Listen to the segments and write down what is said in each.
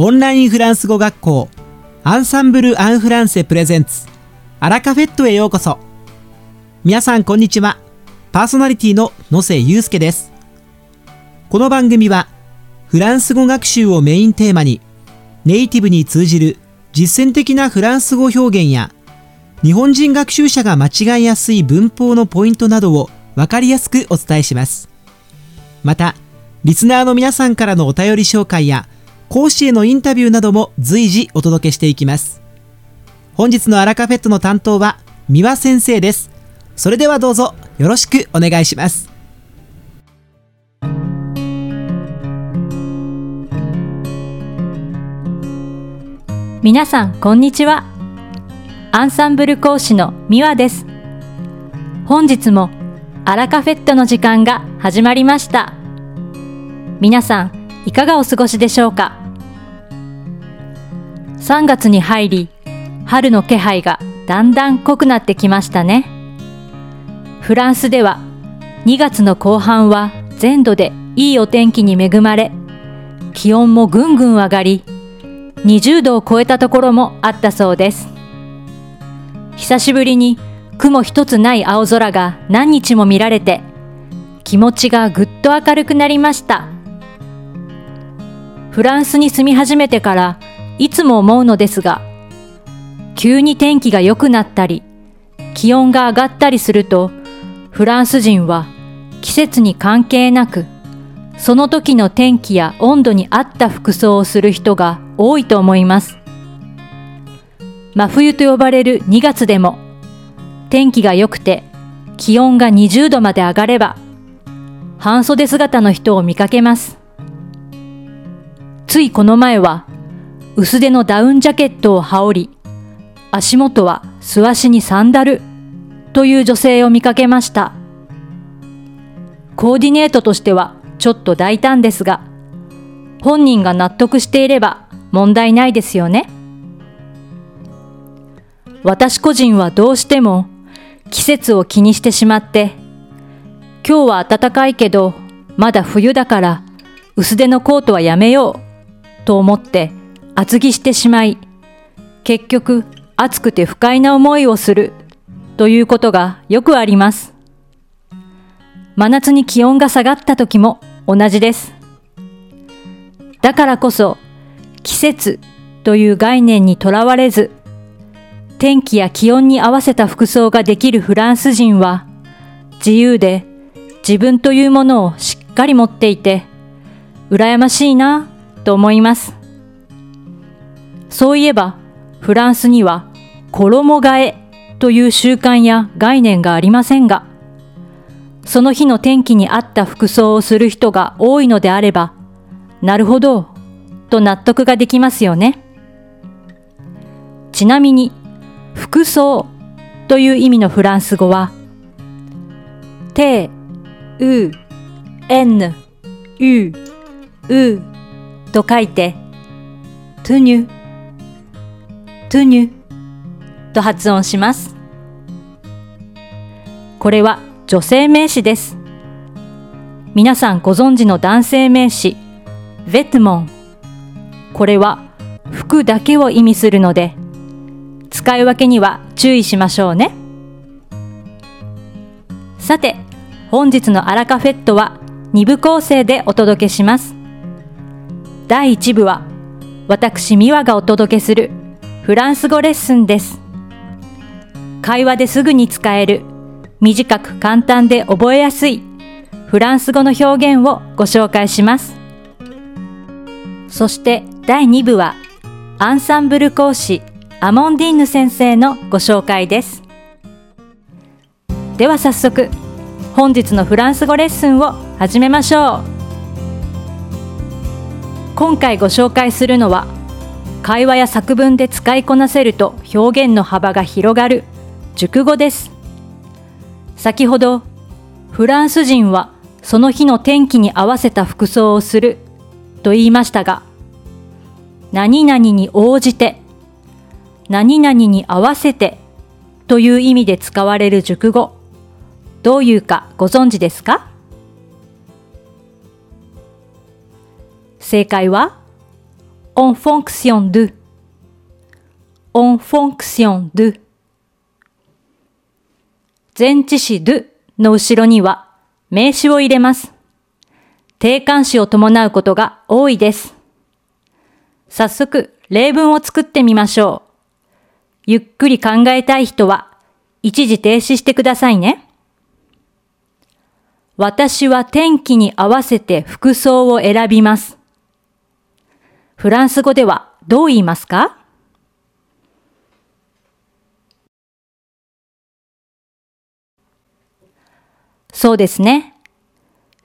オンラインフランス語学校アンサンブル・アン・フランセプレゼンツアラカフェットへようこそ。皆さんこんにちは。パーソナリティの野瀬祐介です。この番組はフランス語学習をメインテーマにネイティブに通じる実践的なフランス語表現や日本人学習者が間違いやすい文法のポイントなどを分かりやすくお伝えします。またリスナーの皆さんからのお便り紹介や講師へのインタビューなども随時お届けしていきます。本日のアラカフェットの担当は三輪先生です。それではどうぞよろしくお願いします。皆さんこんにちは。アンサンブル講師のミワです。本日もアラカフェットの時間が始まりました。皆さんいかがお過ごしでしょうか？3月に入り春の気配がだんだん濃くなってきましたね。フランスでは2月の後半は全土でいいお天気に恵まれ気温もぐんぐん上がり20度を超えたところもあったそうです。久しぶりに雲一つない青空が何日も見られて気持ちがぐっと明るくなりました。フランスに住み始めてからいつも思うのですが急に天気が良くなったり気温が上がったりするとフランス人は季節に関係なくその時の天気や温度に合った服装をする人が多いと思います。真冬と呼ばれる2月でも天気が良くて気温が20度まで上がれば半袖姿の人を見かけます。ついこの前は薄手のダウンジャケットを羽織り足元は素足にサンダルという女性を見かけました。コーディネートとしてはちょっと大胆ですが本人が納得していれば問題ないですよね。私個人はどうしても季節を気にしてしまって、今日は暖かいけどまだ冬だから薄手のコートはやめようと思って厚着してしまい、結局暑くて不快な思いをするということがよくあります。真夏に気温が下がった時も同じです。だからこそ季節という概念にとらわれず、天気や気温に合わせた服装ができるフランス人は、自由で自分というものをしっかり持っていて、羨ましいなと思います。そういえば、フランスには衣替えという習慣や概念がありませんが、その日の天気に合った服装をする人が多いのであれば、なるほどと納得ができますよね。ちなみに、服装という意味のフランス語は、て、う、n、u、うと書いて、tenue、tenue と発音します。これは女性名詞です。皆さんご存知の男性名詞、 vêtement、これは服だけを意味するので、使い分けには注意しましょうね。さて、本日の à la cafète は2部構成でお届けします。第1部は、私、ミワがお届けするフランス語レッスンです。会話ですぐに使える、短く簡単で覚えやすいフランス語の表現をご紹介します。そして第2部はアンサンブル講師アモンディーヌ先生のご紹介です。では早速本日のフランス語レッスンを始めましょう。今回ご紹介するのは会話や作文で使いこなせると表現の幅が広がる熟語です。先ほどフランス人はその日の天気に合わせた服装をすると言いましたが何々に応じて、何々に合わせてという意味で使われる熟語、どういうかご存知ですか？正解は、en fonction de, en fonction de 前置詞 do の後ろには名詞を入れます。定冠詞を伴うことが多いです。早速、例文を作ってみましょう。ゆっくり考えたい人は、一時停止してくださいね。私は天気に合わせて服装を選びます。フランス語ではどう言いますかそうですね。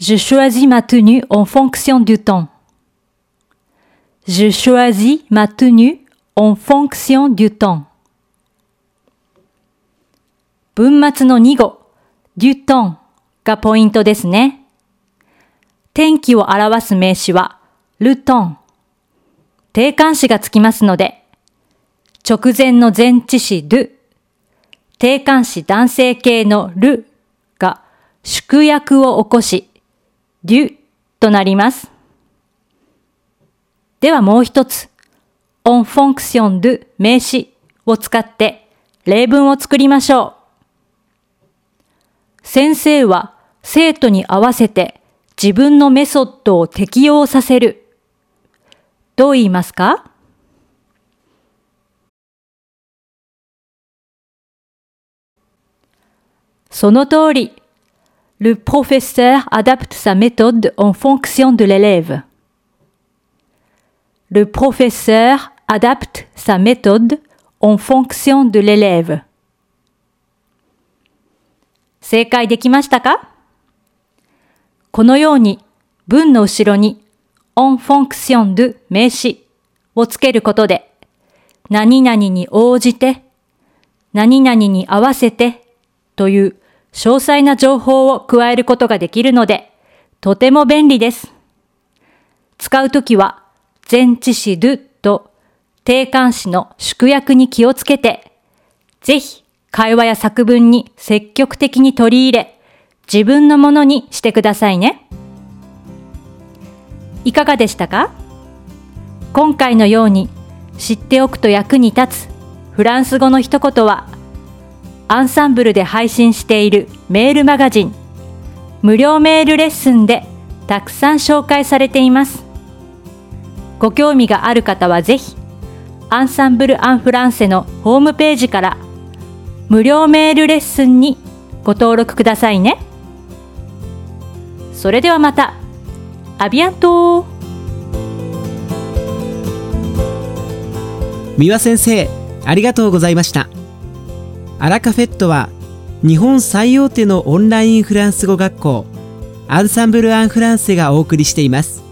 Je choisis ma tenue en fonction du temps. Je choisis ma tenue en fonction du temps. 文末の2語、du temps がポイントですね。天気を表す名詞は、le temps。定冠詞がつきますので、直前の前置詞 do、定冠詞男性形の le が縮約を起こし、du となります。ではもう一つ、en fonction de 名詞を使って例文を作りましょう。先生は生徒に合わせて自分のメソッドを適用させる。どう言いますかその通り。Le professeur adapte sa méthode en fonction de l'élève. Le professeur adapte sa méthode en fonction de l'élève. 正解できましたかこのように文の後ろに en fonction de 名詞をつけることで何々に応じて何々に合わせてという詳細な情報を加えることができるのでとても便利です。使うときは前置詞 do と定冠詞の縮約に気をつけてぜひ会話や作文に積極的に取り入れ、自分のものにしてくださいね。いかがでしたか？今回のように知っておくと役に立つフランス語の一言は、アンサンブルで配信しているメールマガジン、無料メールレッスンでたくさん紹介されています。ご興味がある方はぜひ、アンサンブル・アン・フランセのホームページから無料メールレッスンにご登録くださいね。それではまた。アビアント三輪先生ありがとうございました。アラカフェットは日本最大手のオンラインフランス語学校アンサンブル・アン・フランセがお送りしています。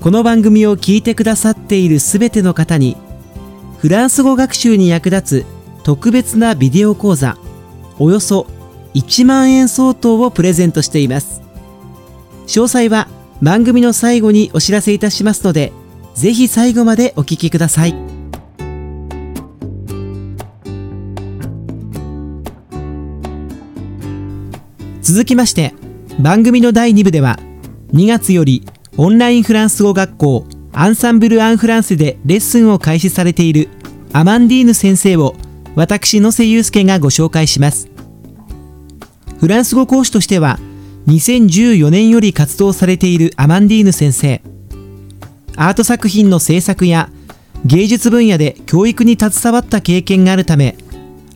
この番組を聞いてくださっているすべての方にフランス語学習に役立つ特別なビデオ講座およそ1万円相当をプレゼントしています。詳細は番組の最後にお知らせいたしますのでぜひ最後までお聞きください。続きまして番組の第2部では2月よりオンラインフランス語学校アンサンブル・アン・フランセでレッスンを開始されているアマンディーヌ先生を私野瀬祐介がご紹介します。フランス語講師としては2014年より活動されているアマンディーヌ先生。アート作品の制作や芸術分野で教育に携わった経験があるため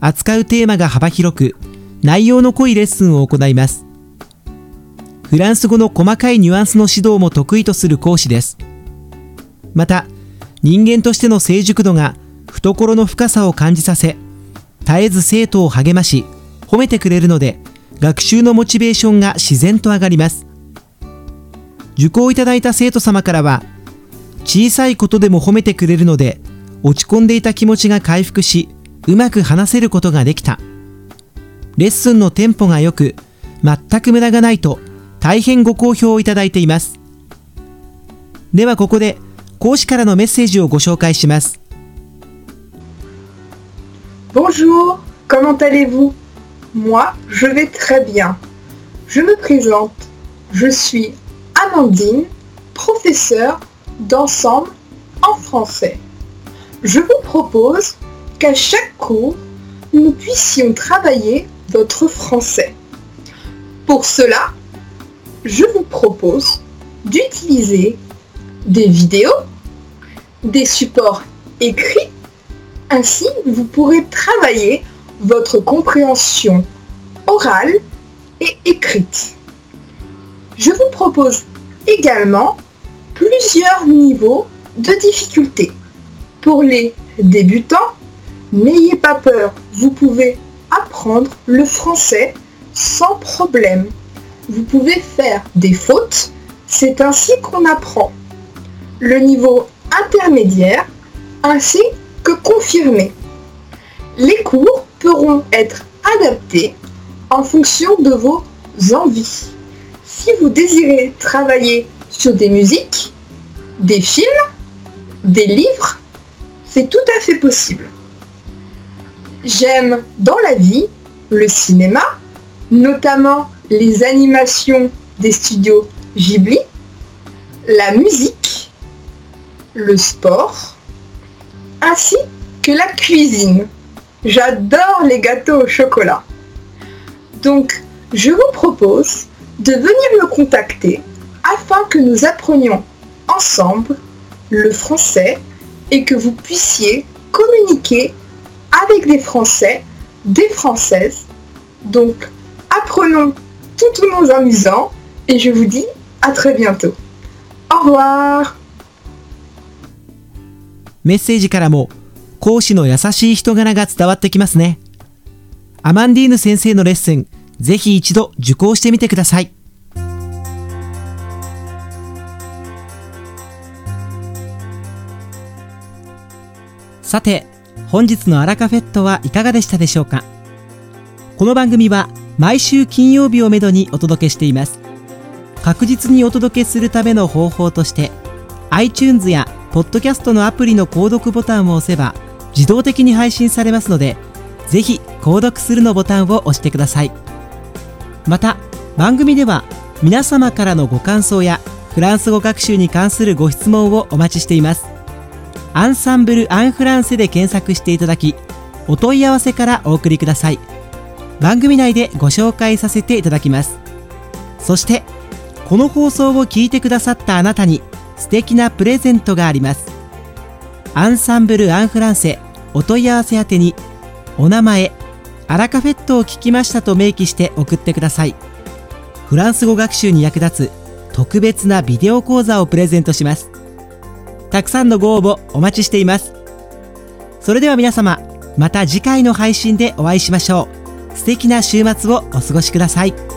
扱うテーマが幅広く内容の濃いレッスンを行います。フランス語の細かいニュアンスの指導も得意とする講師です。また人間としての成熟度が懐の深さを感じさせ絶えず生徒を励まし褒めてくれるので学習のモチベーションが自然と上がります。受講いただいた生徒様からは小さいことでも褒めてくれるので落ち込んでいた気持ちが回復しうまく話せることができた。レッスンのテンポが良く全く無駄がないと大変ご好評をいただいています。ではここで講師からのメッセージをご紹介します。Bonjour, comment allez-vous? Moi, je vais très bien. Je me présente. Je suis Amandine, professeure d'ensemble en français. Je vous propose qu'à chaque cours, nous puissions travailler votre français. Pour cela, je vous propose d'utiliser des vidéos, des supports écrits, ainsi vous pourrez travailler votre compréhension orale et écrite. Je vous propose également plusieurs niveaux de difficulté. Pour les débutants, n'ayez pas peur, vous pouvez apprendre le français sans problème. Vous pouvez faire des fautes, c'est ainsi qu'on apprend. Le niveau intermédiaire ainsi que confirmé. Les cours pourront être adaptés en fonction de vos envies. Si vous désirez travailler sur des musiques, des films, des livres, c'est tout à fait possible. J'aime dans la vie le cinéma, notamment les animations des studios Ghibli, la musique, le sport, ainsi que la cuisine. J'adore les gâteaux au chocolat. Donc, je vous propose de venir me contacter afin que nous apprenions ensemble le français et que vous puissiez communiquer avec des Français, des Françaises. Donc, apprenons tout au monde amusant et je vous dis à très bientôt. Au revoir メッセージからも 講師の優しい人柄が伝わってきますね。アマンディーヌ先生のレッスン、ぜひ一度受講してみてください。さて、本日のアラカフェットはいかがでしたでしょうか？この番組は毎週金曜日をめどにお届けしています。確実にお届けするための方法として iTunes やポッドキャストのアプリの購読ボタンを押せば自動的に配信されますのでぜひ購読するのボタンを押してください。また番組では皆様からのご感想やフランス語学習に関するご質問をお待ちしています。アンサンブル・アン・フランセで検索していただきお問い合わせからお送りください。番組内でご紹介させていただきます。そしてこの放送を聞いてくださったあなたに素敵なプレゼントがあります。アンサンブル・アン・フランセお問い合わせ宛てにお名前アラカフェットを聞きましたと明記して送ってください。フランス語学習に役立つ特別なビデオ講座をプレゼントします。たくさんのご応募お待ちしています。それでは皆様また次回の配信でお会いしましょう。素敵な週末をお過ごしください。